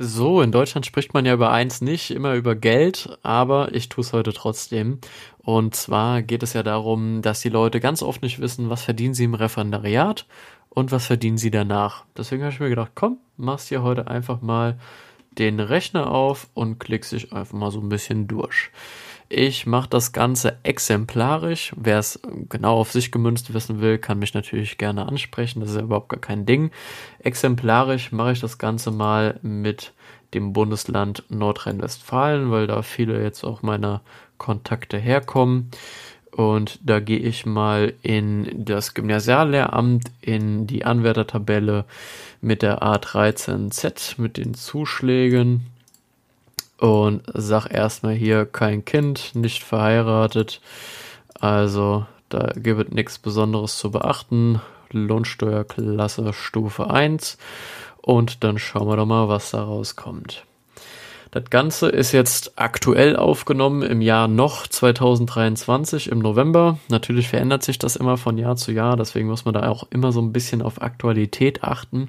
So, in Deutschland spricht man ja über eins nicht, immer über Geld, aber ich tue es heute trotzdem. Und zwar geht es ja darum, dass die Leute ganz oft nicht wissen, was verdienen sie im Referendariat und was verdienen sie danach. Deswegen habe ich mir gedacht, komm, machst dir heute einfach mal den Rechner auf und klickst dich einfach mal so ein bisschen durch. Ich mache das Ganze exemplarisch. Wer es genau auf sich gemünzt wissen will, kann mich natürlich gerne ansprechen. Das ist ja überhaupt gar kein Ding. Exemplarisch mache ich das Ganze mal mit dem Bundesland Nordrhein-Westfalen, weil da viele jetzt auch meiner Kontakte herkommen. Und da gehe ich mal in das Gymnasiallehramt, in die Anwärtertabelle mit der A13Z, mit den Zuschlägen und sag erstmal hier kein Kind, nicht verheiratet. Also da gibt es nichts Besonderes zu beachten. Lohnsteuerklasse Stufe 1 und dann schauen wir doch mal, was da rauskommt. Das Ganze ist jetzt aktuell aufgenommen im Jahr noch 2023 im November. Natürlich verändert sich das immer von Jahr zu Jahr, deswegen muss man da auch immer so ein bisschen auf Aktualität achten.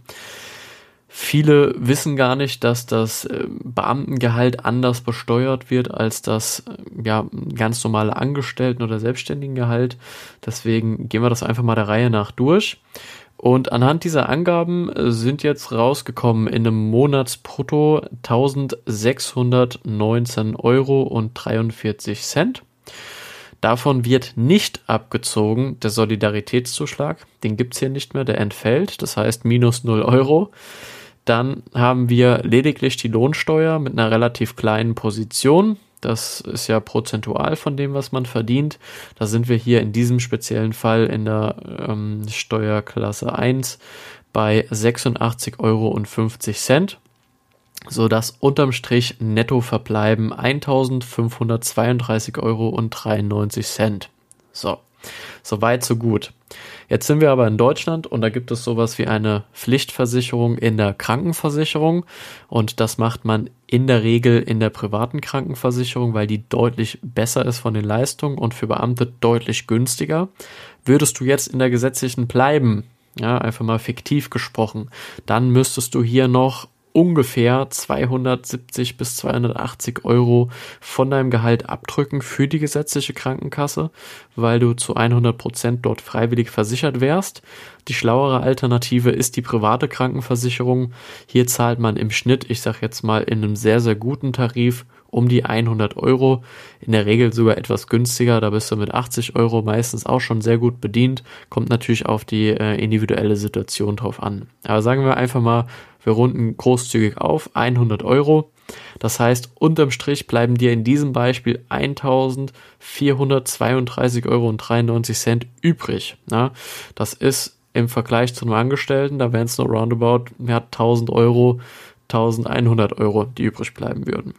Viele wissen gar nicht, dass das äh, Beamtengehalt anders besteuert wird als das äh, ja, ganz normale Angestellten- oder Selbstständigengehalt. Deswegen gehen wir das einfach mal der Reihe nach durch. Und anhand dieser Angaben äh, sind jetzt rausgekommen in einem Monatsbrutto 1619 Euro und 43 Cent. Davon wird nicht abgezogen der Solidaritätszuschlag. Den gibt's hier nicht mehr, der entfällt. Das heißt minus 0 Euro. Dann haben wir lediglich die Lohnsteuer mit einer relativ kleinen Position. Das ist ja prozentual von dem, was man verdient. Da sind wir hier in diesem speziellen Fall in der ähm, Steuerklasse 1 bei 86,50 Euro, sodass unterm Strich netto verbleiben 1532,93 Euro. So, soweit, so gut. Jetzt sind wir aber in Deutschland und da gibt es sowas wie eine Pflichtversicherung in der Krankenversicherung und das macht man in der Regel in der privaten Krankenversicherung, weil die deutlich besser ist von den Leistungen und für Beamte deutlich günstiger. Würdest du jetzt in der gesetzlichen bleiben, ja, einfach mal fiktiv gesprochen, dann müsstest du hier noch ungefähr 270 bis 280 Euro von deinem Gehalt abdrücken für die gesetzliche Krankenkasse, weil du zu 100 Prozent dort freiwillig versichert wärst. Die schlauere Alternative ist die private Krankenversicherung. Hier zahlt man im Schnitt, ich sag jetzt mal in einem sehr, sehr guten Tarif, um die 100 Euro. In der Regel sogar etwas günstiger. Da bist du mit 80 Euro meistens auch schon sehr gut bedient. Kommt natürlich auf die äh, individuelle Situation drauf an. Aber sagen wir einfach mal, wir runden großzügig auf 100 Euro. Das heißt, unterm Strich bleiben dir in diesem Beispiel 1432,93 Euro übrig. Ja, das ist im Vergleich zu einem Angestellten, da wären es nur roundabout ja, 1000 Euro, 1100 Euro, die übrig bleiben würden.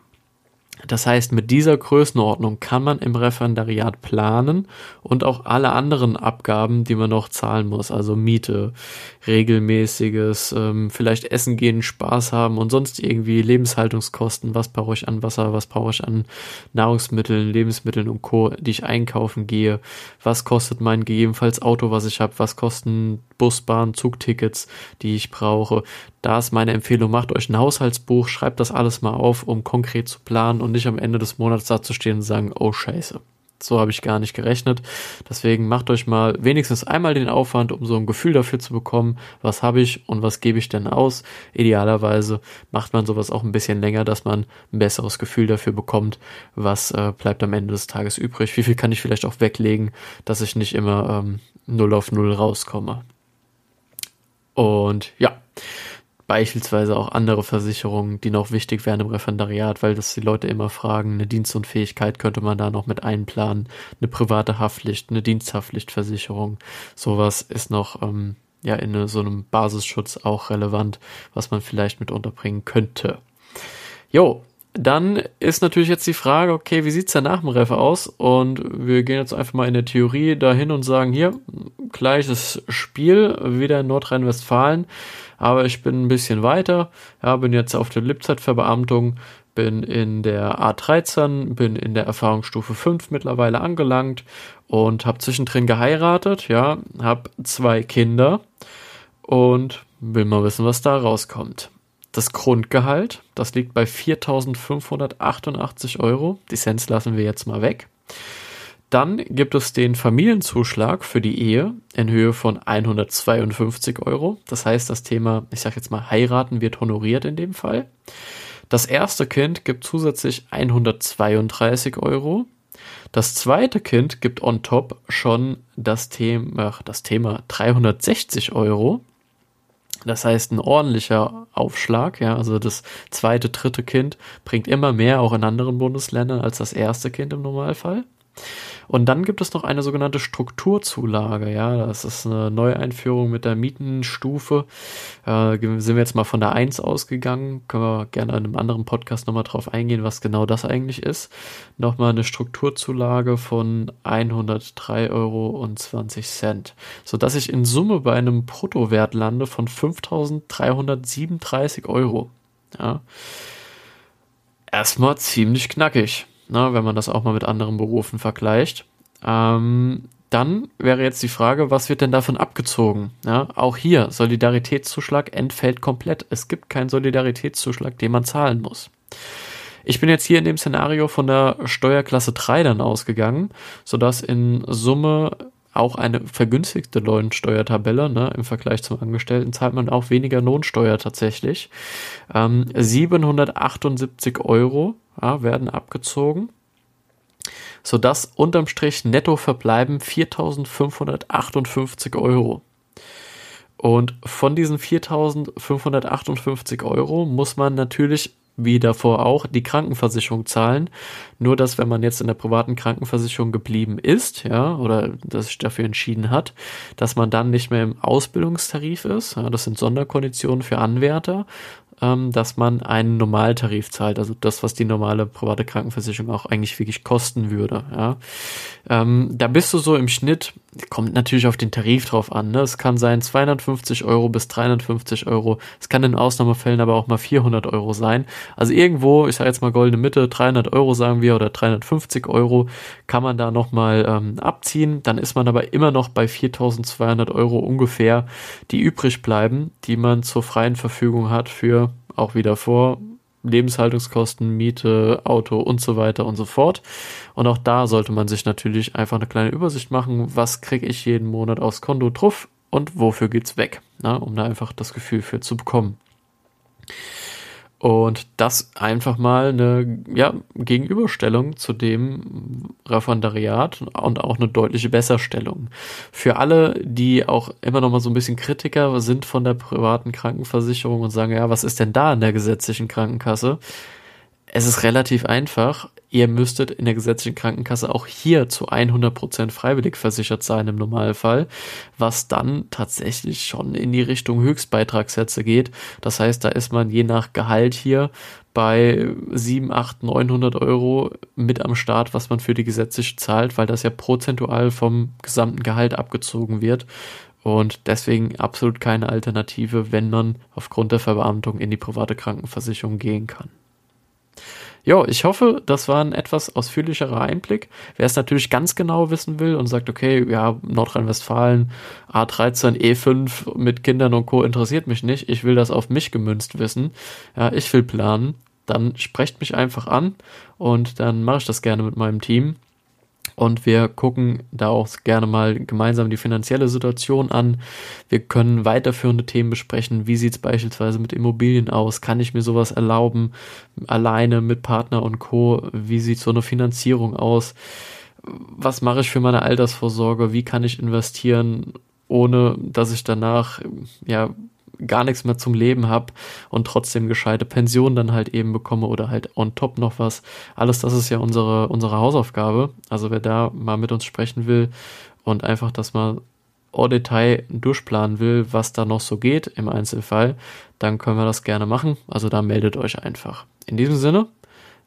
Das heißt, mit dieser Größenordnung kann man im Referendariat planen und auch alle anderen Abgaben, die man noch zahlen muss, also Miete, regelmäßiges, ähm, vielleicht Essen gehen, Spaß haben und sonst irgendwie Lebenshaltungskosten, was brauche ich an Wasser, was brauche ich an Nahrungsmitteln, Lebensmitteln und Co., die ich einkaufen gehe, was kostet mein gegebenenfalls Auto, was ich habe, was kosten Bus, Bahn, Zugtickets, die ich brauche. Da ist meine Empfehlung, macht euch ein Haushaltsbuch, schreibt das alles mal auf, um konkret zu planen und nicht am Ende des Monats da zu stehen und sagen, oh scheiße. So habe ich gar nicht gerechnet. Deswegen macht euch mal wenigstens einmal den Aufwand, um so ein Gefühl dafür zu bekommen, was habe ich und was gebe ich denn aus. Idealerweise macht man sowas auch ein bisschen länger, dass man ein besseres Gefühl dafür bekommt, was äh, bleibt am Ende des Tages übrig. Wie viel kann ich vielleicht auch weglegen, dass ich nicht immer ähm, null auf null rauskomme. Und ja, beispielsweise auch andere Versicherungen, die noch wichtig wären im Referendariat, weil das die Leute immer fragen, eine Dienstunfähigkeit könnte man da noch mit einplanen, eine private Haftpflicht, eine Diensthaftpflichtversicherung, sowas ist noch ähm, ja in so einem Basisschutz auch relevant, was man vielleicht mit unterbringen könnte. Jo, dann ist natürlich jetzt die Frage, okay, wie sieht's denn nach dem Ref aus? Und wir gehen jetzt einfach mal in der Theorie dahin und sagen, hier, gleiches Spiel, wieder in Nordrhein-Westfalen, aber ich bin ein bisschen weiter, ja, bin jetzt auf der Lipzeitverbeamtung, bin in der A13, bin in der Erfahrungsstufe 5 mittlerweile angelangt und habe zwischendrin geheiratet, ja, habe zwei Kinder und will mal wissen, was da rauskommt. Das Grundgehalt, das liegt bei 4.588 Euro. Die Cents lassen wir jetzt mal weg. Dann gibt es den Familienzuschlag für die Ehe in Höhe von 152 Euro. Das heißt, das Thema, ich sage jetzt mal, heiraten wird honoriert in dem Fall. Das erste Kind gibt zusätzlich 132 Euro. Das zweite Kind gibt on top schon das Thema, das Thema 360 Euro. Das heißt, ein ordentlicher Aufschlag, ja, also das zweite, dritte Kind bringt immer mehr auch in anderen Bundesländern als das erste Kind im Normalfall. Und dann gibt es noch eine sogenannte Strukturzulage. Ja, das ist eine Neueinführung mit der Mietenstufe. Äh, sind wir jetzt mal von der 1 ausgegangen. Können wir gerne in einem anderen Podcast nochmal drauf eingehen, was genau das eigentlich ist. Nochmal eine Strukturzulage von 103,20 Euro, sodass ich in Summe bei einem Bruttowert lande von 5.337 Euro. Ja. Erstmal ziemlich knackig ne, wenn man das auch mal mit anderen Berufen vergleicht. Ähm, dann wäre jetzt die Frage, was wird denn davon abgezogen? Ja, auch hier, Solidaritätszuschlag entfällt komplett. Es gibt keinen Solidaritätszuschlag, den man zahlen muss. Ich bin jetzt hier in dem Szenario von der Steuerklasse 3 dann ausgegangen, sodass in Summe auch eine vergünstigte Lohnsteuertabelle, ne, im Vergleich zum Angestellten zahlt man auch weniger Lohnsteuer tatsächlich. Ähm, 778 Euro ja, werden abgezogen, sodass unterm Strich netto verbleiben 4.558 Euro. Und von diesen 4.558 Euro muss man natürlich wie davor auch die Krankenversicherung zahlen. Nur dass wenn man jetzt in der privaten Krankenversicherung geblieben ist, ja, oder dass sich dafür entschieden hat, dass man dann nicht mehr im Ausbildungstarif ist, ja, das sind Sonderkonditionen für Anwärter, ähm, dass man einen Normaltarif zahlt, also das, was die normale private Krankenversicherung auch eigentlich wirklich kosten würde. Ja. Ähm, da bist du so im Schnitt, kommt natürlich auf den Tarif drauf an. Ne? Es kann sein 250 Euro bis 350 Euro. Es kann in Ausnahmefällen aber auch mal 400 Euro sein. Also irgendwo, ich sage jetzt mal goldene Mitte, 300 Euro sagen wir oder 350 Euro kann man da nochmal ähm, abziehen. Dann ist man aber immer noch bei 4200 Euro ungefähr, die übrig bleiben, die man zur freien Verfügung hat für auch wieder vor Lebenshaltungskosten, Miete, Auto und so weiter und so fort. Und auch da sollte man sich natürlich einfach eine kleine Übersicht machen, was kriege ich jeden Monat aufs Konto drauf und wofür geht's weg, na, um da einfach das Gefühl für zu bekommen. Und das einfach mal eine ja, Gegenüberstellung zu dem Referendariat und auch eine deutliche Besserstellung. Für alle, die auch immer noch mal so ein bisschen Kritiker sind von der privaten Krankenversicherung und sagen, ja, was ist denn da in der gesetzlichen Krankenkasse? Es ist relativ einfach ihr müsstet in der gesetzlichen Krankenkasse auch hier zu 100% freiwillig versichert sein im Normalfall, was dann tatsächlich schon in die Richtung Höchstbeitragssätze geht. Das heißt, da ist man je nach Gehalt hier bei 7, 8, 900 Euro mit am Start, was man für die gesetzliche zahlt, weil das ja prozentual vom gesamten Gehalt abgezogen wird. Und deswegen absolut keine Alternative, wenn man aufgrund der Verbeamtung in die private Krankenversicherung gehen kann. Jo, ich hoffe, das war ein etwas ausführlicherer Einblick. Wer es natürlich ganz genau wissen will und sagt, okay, ja, Nordrhein-Westfalen, A13, E5 mit Kindern und Co. interessiert mich nicht. Ich will das auf mich gemünzt wissen. Ja, ich will planen. Dann sprecht mich einfach an und dann mache ich das gerne mit meinem Team. Und wir gucken da auch gerne mal gemeinsam die finanzielle Situation an. Wir können weiterführende Themen besprechen. Wie sieht es beispielsweise mit Immobilien aus? Kann ich mir sowas erlauben? Alleine mit Partner und Co. Wie sieht so eine Finanzierung aus? Was mache ich für meine Altersvorsorge? Wie kann ich investieren, ohne dass ich danach ja gar nichts mehr zum Leben habe und trotzdem gescheite Pension dann halt eben bekomme oder halt on top noch was. Alles das ist ja unsere, unsere Hausaufgabe. Also wer da mal mit uns sprechen will und einfach das mal au Detail durchplanen will, was da noch so geht im Einzelfall, dann können wir das gerne machen. Also da meldet euch einfach. In diesem Sinne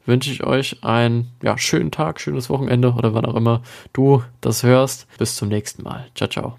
wünsche ich euch einen ja, schönen Tag, schönes Wochenende oder wann auch immer du das hörst. Bis zum nächsten Mal. Ciao, ciao.